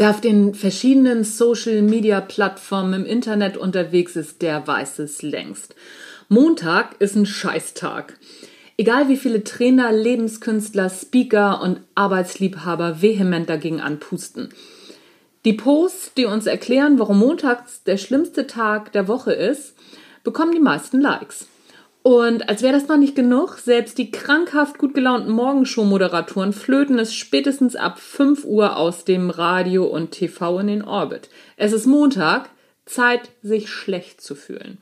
Wer auf den verschiedenen Social-Media-Plattformen im Internet unterwegs ist, der weiß es längst. Montag ist ein Scheißtag. Egal wie viele Trainer, Lebenskünstler, Speaker und Arbeitsliebhaber vehement dagegen anpusten. Die Posts, die uns erklären, warum montags der schlimmste Tag der Woche ist, bekommen die meisten Likes. Und als wäre das noch nicht genug, selbst die krankhaft gut gelaunten Morgenshow-Moderatoren flöten es spätestens ab 5 Uhr aus dem Radio und TV in den Orbit. Es ist Montag, Zeit, sich schlecht zu fühlen.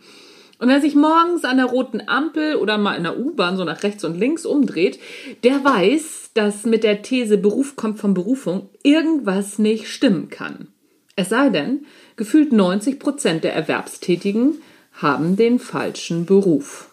Und wer sich morgens an der roten Ampel oder mal in der U-Bahn so nach rechts und links umdreht, der weiß, dass mit der These Beruf kommt von Berufung irgendwas nicht stimmen kann. Es sei denn, gefühlt 90 Prozent der Erwerbstätigen haben den falschen Beruf.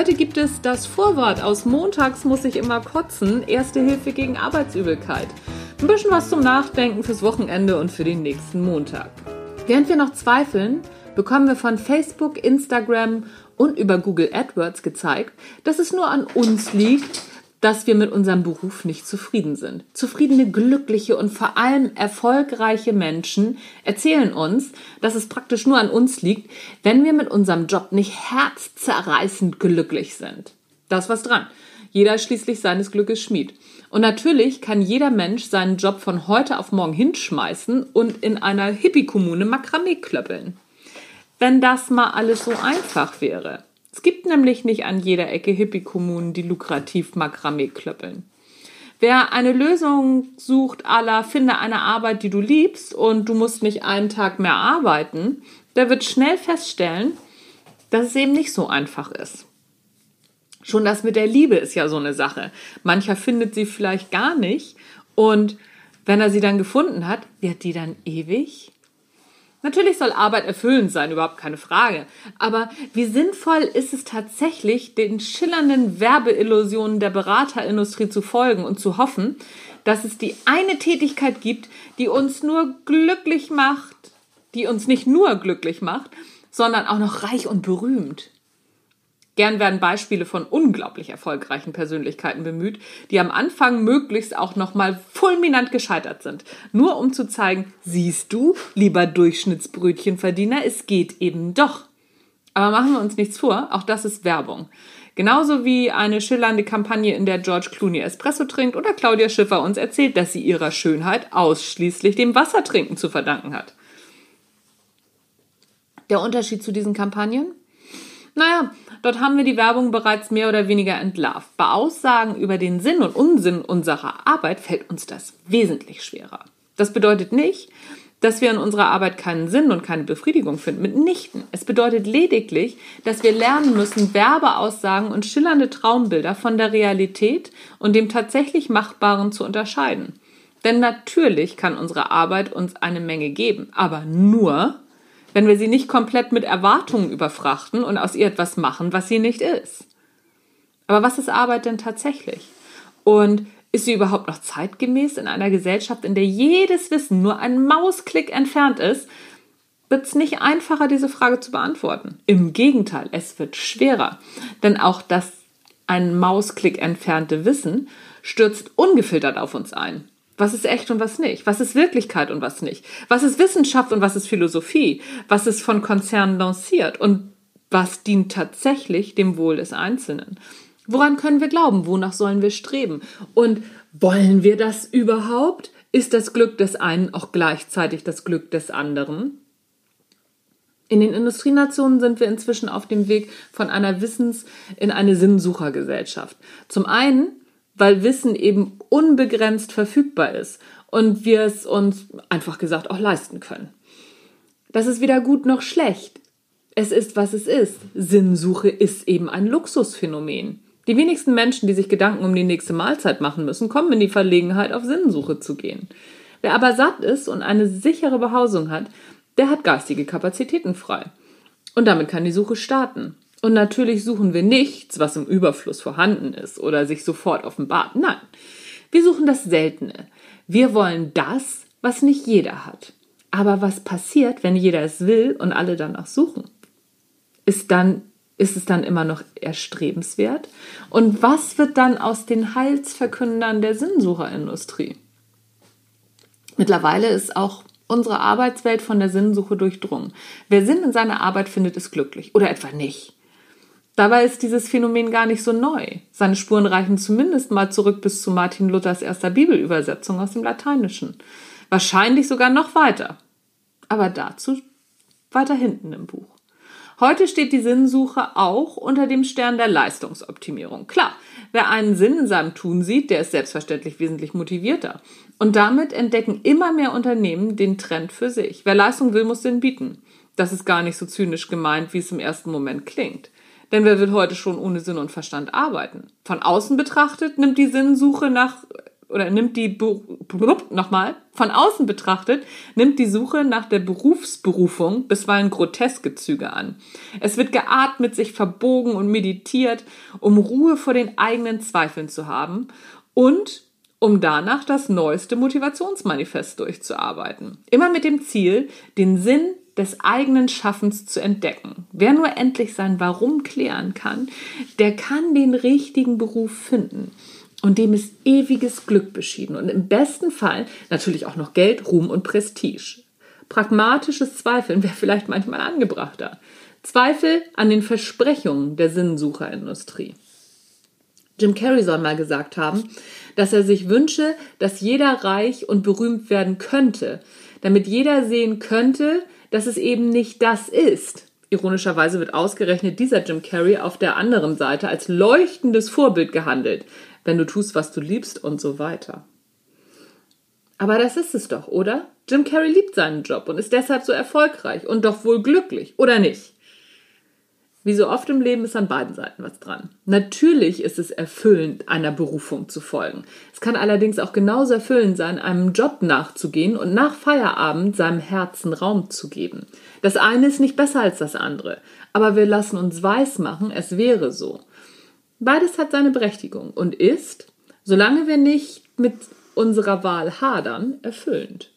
Heute gibt es das Vorwort aus Montags muss ich immer kotzen. Erste Hilfe gegen Arbeitsübelkeit. Ein bisschen was zum Nachdenken fürs Wochenende und für den nächsten Montag. Während wir noch zweifeln, bekommen wir von Facebook, Instagram und über Google AdWords gezeigt, dass es nur an uns liegt, dass wir mit unserem Beruf nicht zufrieden sind. Zufriedene, glückliche und vor allem erfolgreiche Menschen erzählen uns, dass es praktisch nur an uns liegt, wenn wir mit unserem Job nicht herzzerreißend glücklich sind. Da ist was dran. Jeder schließlich seines Glückes Schmied. Und natürlich kann jeder Mensch seinen Job von heute auf morgen hinschmeißen und in einer Hippie-Kommune Makramee klöppeln. Wenn das mal alles so einfach wäre. Es gibt nämlich nicht an jeder Ecke Hippie-Kommunen, die lukrativ Makramee klöppeln. Wer eine Lösung sucht, aller finde eine Arbeit, die du liebst und du musst nicht einen Tag mehr arbeiten, der wird schnell feststellen, dass es eben nicht so einfach ist. Schon das mit der Liebe ist ja so eine Sache. Mancher findet sie vielleicht gar nicht und wenn er sie dann gefunden hat, wird die dann ewig? Natürlich soll Arbeit erfüllend sein, überhaupt keine Frage. Aber wie sinnvoll ist es tatsächlich, den schillernden Werbeillusionen der Beraterindustrie zu folgen und zu hoffen, dass es die eine Tätigkeit gibt, die uns nur glücklich macht, die uns nicht nur glücklich macht, sondern auch noch reich und berühmt. Gern werden Beispiele von unglaublich erfolgreichen Persönlichkeiten bemüht, die am Anfang möglichst auch nochmal fulminant gescheitert sind. Nur um zu zeigen, siehst du, lieber Durchschnittsbrötchenverdiener, es geht eben doch. Aber machen wir uns nichts vor, auch das ist Werbung. Genauso wie eine schillernde Kampagne, in der George Clooney Espresso trinkt oder Claudia Schiffer uns erzählt, dass sie ihrer Schönheit ausschließlich dem Wassertrinken zu verdanken hat. Der Unterschied zu diesen Kampagnen? Naja, dort haben wir die Werbung bereits mehr oder weniger entlarvt. Bei Aussagen über den Sinn und Unsinn unserer Arbeit fällt uns das wesentlich schwerer. Das bedeutet nicht, dass wir in unserer Arbeit keinen Sinn und keine Befriedigung finden. Mitnichten. Es bedeutet lediglich, dass wir lernen müssen, Werbeaussagen und schillernde Traumbilder von der Realität und dem tatsächlich Machbaren zu unterscheiden. Denn natürlich kann unsere Arbeit uns eine Menge geben, aber nur, wenn wir sie nicht komplett mit Erwartungen überfrachten und aus ihr etwas machen, was sie nicht ist. Aber was ist Arbeit denn tatsächlich? Und ist sie überhaupt noch zeitgemäß in einer Gesellschaft, in der jedes Wissen nur ein Mausklick entfernt ist? Wird es nicht einfacher, diese Frage zu beantworten? Im Gegenteil, es wird schwerer. Denn auch das ein Mausklick entfernte Wissen stürzt ungefiltert auf uns ein. Was ist echt und was nicht? Was ist Wirklichkeit und was nicht? Was ist Wissenschaft und was ist Philosophie? Was ist von Konzernen lanciert und was dient tatsächlich dem Wohl des Einzelnen? Woran können wir glauben? Wonach sollen wir streben? Und wollen wir das überhaupt? Ist das Glück des einen auch gleichzeitig das Glück des anderen? In den Industrienationen sind wir inzwischen auf dem Weg von einer Wissens- in eine Sinnsuchergesellschaft. Zum einen weil Wissen eben unbegrenzt verfügbar ist und wir es uns einfach gesagt auch leisten können. Das ist weder gut noch schlecht. Es ist, was es ist. Sinnsuche ist eben ein Luxusphänomen. Die wenigsten Menschen, die sich Gedanken um die nächste Mahlzeit machen müssen, kommen in die Verlegenheit, auf Sinnsuche zu gehen. Wer aber satt ist und eine sichere Behausung hat, der hat geistige Kapazitäten frei. Und damit kann die Suche starten. Und natürlich suchen wir nichts, was im Überfluss vorhanden ist oder sich sofort offenbart. Nein, wir suchen das Seltene. Wir wollen das, was nicht jeder hat. Aber was passiert, wenn jeder es will und alle danach suchen? Ist dann ist es dann immer noch erstrebenswert? Und was wird dann aus den Heilsverkündern der Sinnsucherindustrie? Mittlerweile ist auch unsere Arbeitswelt von der Sinnsuche durchdrungen. Wer Sinn in seiner Arbeit findet, ist glücklich oder etwa nicht. Dabei ist dieses Phänomen gar nicht so neu. Seine Spuren reichen zumindest mal zurück bis zu Martin Luthers erster Bibelübersetzung aus dem Lateinischen. Wahrscheinlich sogar noch weiter. Aber dazu weiter hinten im Buch. Heute steht die Sinnsuche auch unter dem Stern der Leistungsoptimierung. Klar, wer einen Sinn in seinem Tun sieht, der ist selbstverständlich wesentlich motivierter. Und damit entdecken immer mehr Unternehmen den Trend für sich. Wer Leistung will, muss den bieten. Das ist gar nicht so zynisch gemeint, wie es im ersten Moment klingt. Denn wer will heute schon ohne Sinn und Verstand arbeiten? Von außen betrachtet nimmt die Sinnsuche nach oder nimmt die nochmal von außen betrachtet nimmt die Suche nach der Berufsberufung bisweilen groteske Züge an. Es wird geatmet, sich verbogen und meditiert, um Ruhe vor den eigenen Zweifeln zu haben und um danach das neueste Motivationsmanifest durchzuarbeiten. Immer mit dem Ziel, den Sinn des eigenen Schaffens zu entdecken. Wer nur endlich sein Warum klären kann, der kann den richtigen Beruf finden und dem ist ewiges Glück beschieden und im besten Fall natürlich auch noch Geld, Ruhm und Prestige. Pragmatisches Zweifeln wäre vielleicht manchmal angebrachter. Zweifel an den Versprechungen der Sinnsucherindustrie. Jim Carrey soll mal gesagt haben, dass er sich wünsche, dass jeder reich und berühmt werden könnte, damit jeder sehen könnte, dass es eben nicht das ist. Ironischerweise wird ausgerechnet dieser Jim Carrey auf der anderen Seite als leuchtendes Vorbild gehandelt, wenn du tust, was du liebst und so weiter. Aber das ist es doch, oder? Jim Carrey liebt seinen Job und ist deshalb so erfolgreich und doch wohl glücklich, oder nicht? Wie so oft im Leben ist an beiden Seiten was dran. Natürlich ist es erfüllend, einer Berufung zu folgen. Es kann allerdings auch genauso erfüllend sein, einem Job nachzugehen und nach Feierabend seinem Herzen Raum zu geben. Das eine ist nicht besser als das andere, aber wir lassen uns weismachen, es wäre so. Beides hat seine Berechtigung und ist, solange wir nicht mit unserer Wahl hadern, erfüllend.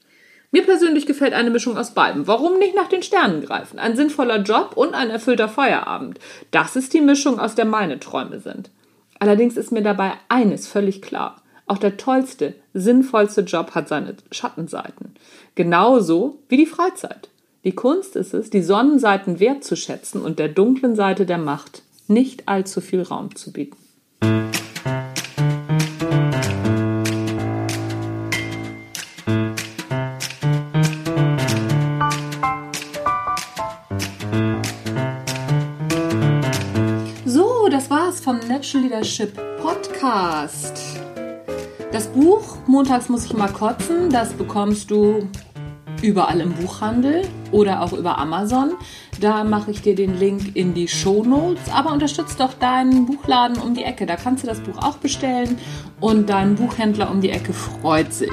Mir persönlich gefällt eine Mischung aus beidem. Warum nicht nach den Sternen greifen? Ein sinnvoller Job und ein erfüllter Feierabend. Das ist die Mischung, aus der meine Träume sind. Allerdings ist mir dabei eines völlig klar. Auch der tollste, sinnvollste Job hat seine Schattenseiten. Genauso wie die Freizeit. Die Kunst ist es, die Sonnenseiten wertzuschätzen und der dunklen Seite der Macht nicht allzu viel Raum zu bieten. Leadership Podcast. Das Buch Montags muss ich mal kotzen, das bekommst du überall im Buchhandel oder auch über Amazon. Da mache ich dir den Link in die Show Notes. Aber unterstützt doch deinen Buchladen um die Ecke. Da kannst du das Buch auch bestellen und dein Buchhändler um die Ecke freut sich.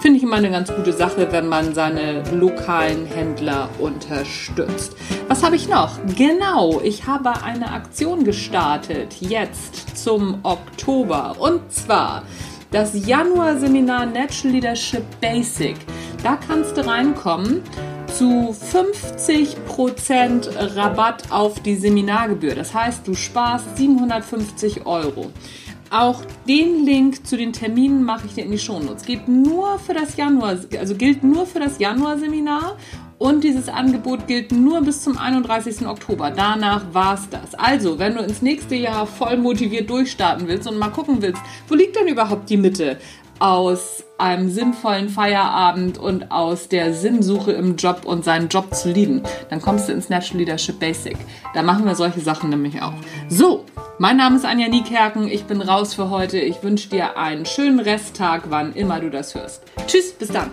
Finde ich immer eine ganz gute Sache, wenn man seine lokalen Händler unterstützt. Was habe ich noch? Genau, ich habe eine Aktion gestartet jetzt zum Oktober. Und zwar das Januar-Seminar Natural Leadership Basic. Da kannst du reinkommen zu 50% Rabatt auf die Seminargebühr. Das heißt, du sparst 750 Euro. Auch den Link zu den Terminen mache ich dir in die Shownotes. Geht nur für das Januar, also gilt nur für das Januar-Seminar und dieses Angebot gilt nur bis zum 31. Oktober. Danach war's das. Also, wenn du ins nächste Jahr voll motiviert durchstarten willst und mal gucken willst, wo liegt denn überhaupt die Mitte? aus einem sinnvollen Feierabend und aus der Sinnsuche im Job und seinen Job zu lieben, dann kommst du ins Natural Leadership Basic. Da machen wir solche Sachen nämlich auch. So, mein Name ist Anja Niekerken. Ich bin raus für heute. Ich wünsche dir einen schönen Resttag, wann immer du das hörst. Tschüss, bis dann.